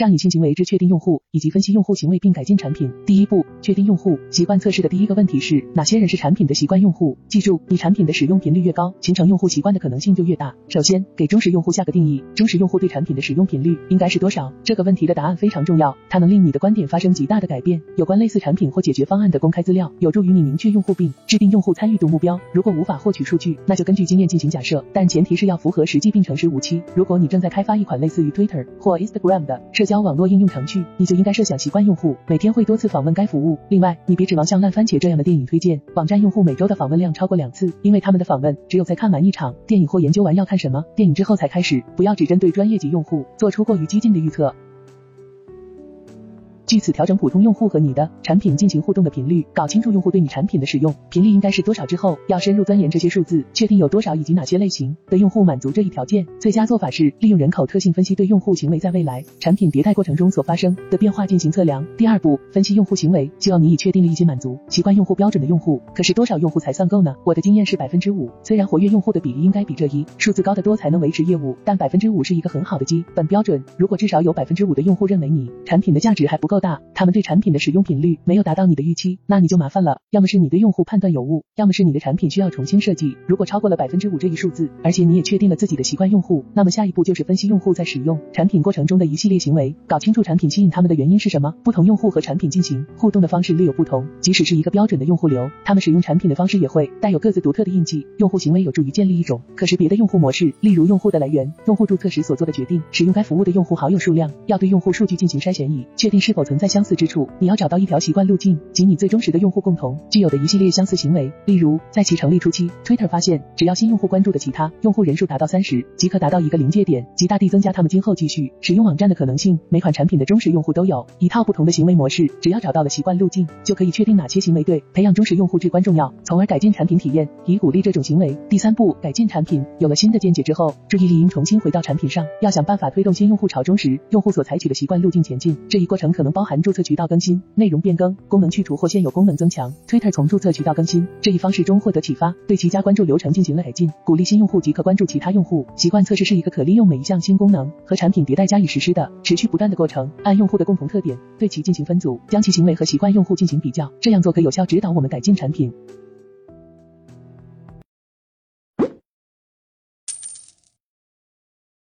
仗义性行为之确定用户以及分析用户行为并改进产品。第一步，确定用户习惯测试的第一个问题是哪些人是产品的习惯用户？记住，你产品的使用频率越高，形成用户习惯的可能性就越大。首先，给忠实用户下个定义，忠实用户对产品的使用频率应该是多少？这个问题的答案非常重要，它能令你的观点发生极大的改变。有关类似产品或解决方案的公开资料，有助于你明确用户并制定用户参与度目标。如果无法获取数据，那就根据经验进行假设，但前提是要符合实际并诚实无欺。如果你正在开发一款类似于 Twitter 或 Instagram 的社交网络应用程序，你就应该设想习惯用户每天会多次访问该服务。另外，你别指望像烂番茄这样的电影推荐网站用户每周的访问量超过两次，因为他们的访问只有在看完一场电影或研究完要看什么电影之后才开始。不要只针对专业级用户做出过于激进的预测。据此调整普通用户和你的产品进行互动的频率，搞清楚用户对你产品的使用频率应该是多少之后，要深入钻研这些数字，确定有多少以及哪些类型的用户满足这一条件。最佳做法是利用人口特性分析对用户行为在未来产品迭代过程中所发生的变化进行测量。第二步，分析用户行为，需要你已确定了一些满足习惯用户标准的用户，可是多少用户才算够呢？我的经验是百分之五，虽然活跃用户的比例应该比这一数字高得多才能维持业务，但百分之五是一个很好的基本标准。如果至少有百分之五的用户认为你产品的价值还不够大，他们对产品的使用频率没有达到你的预期，那你就麻烦了。要么是你对用户判断有误，要么是你的产品需要重新设计。如果超过了百分之五这一数字，而且你也确定了自己的习惯用户，那么下一步就是分析用户在使用产品过程中的一系列行为，搞清楚产品吸引他们的原因是什么。不同用户和产品进行互动的方式略有不同，即使是一个标准的用户流，他们使用产品的方式也会带有各自独特的印记。用户行为有助于建立一种可识别的用户模式，例如用户的来源、用户注册时所做的决定、使用该服务的用户好友数量。要对用户数据进行筛选，以确定是否存在相似之处。你要找到一条习惯路径及你最忠实的用户共同具有的一系列相似行为。例如，在其成立初期，Twitter 发现，只要新用户关注的其他用户人数达到三十，即可达到一个临界点，极大地增加他们今后继续使用网站的可能性。每款产品的忠实用户都有一套不同的行为模式，只要找到了习惯路径，就可以确定哪些行为对培养忠实用户至关重要，从而改进产品体验，以鼓励这种行为。第三步，改进产品。有了新的见解之后，注意力应重新回到产品上，要想办法推动新用户朝忠实用户所采取的习惯路径前进。这一过程可能包含注册渠道更新、内容变更、功能去除或现有功能增强。Twitter 从注册渠道更新这一方式中获得启发，对其加关注流程进行了改进，鼓励新用户即可关注其他用户。习惯测试是一个可利用每一项新功能和产品迭代加以实施的持续不断的过程。按用户的共同特点对其进行分组，将其行为和习惯用户进行比较，这样做可有效指导我们改进产品。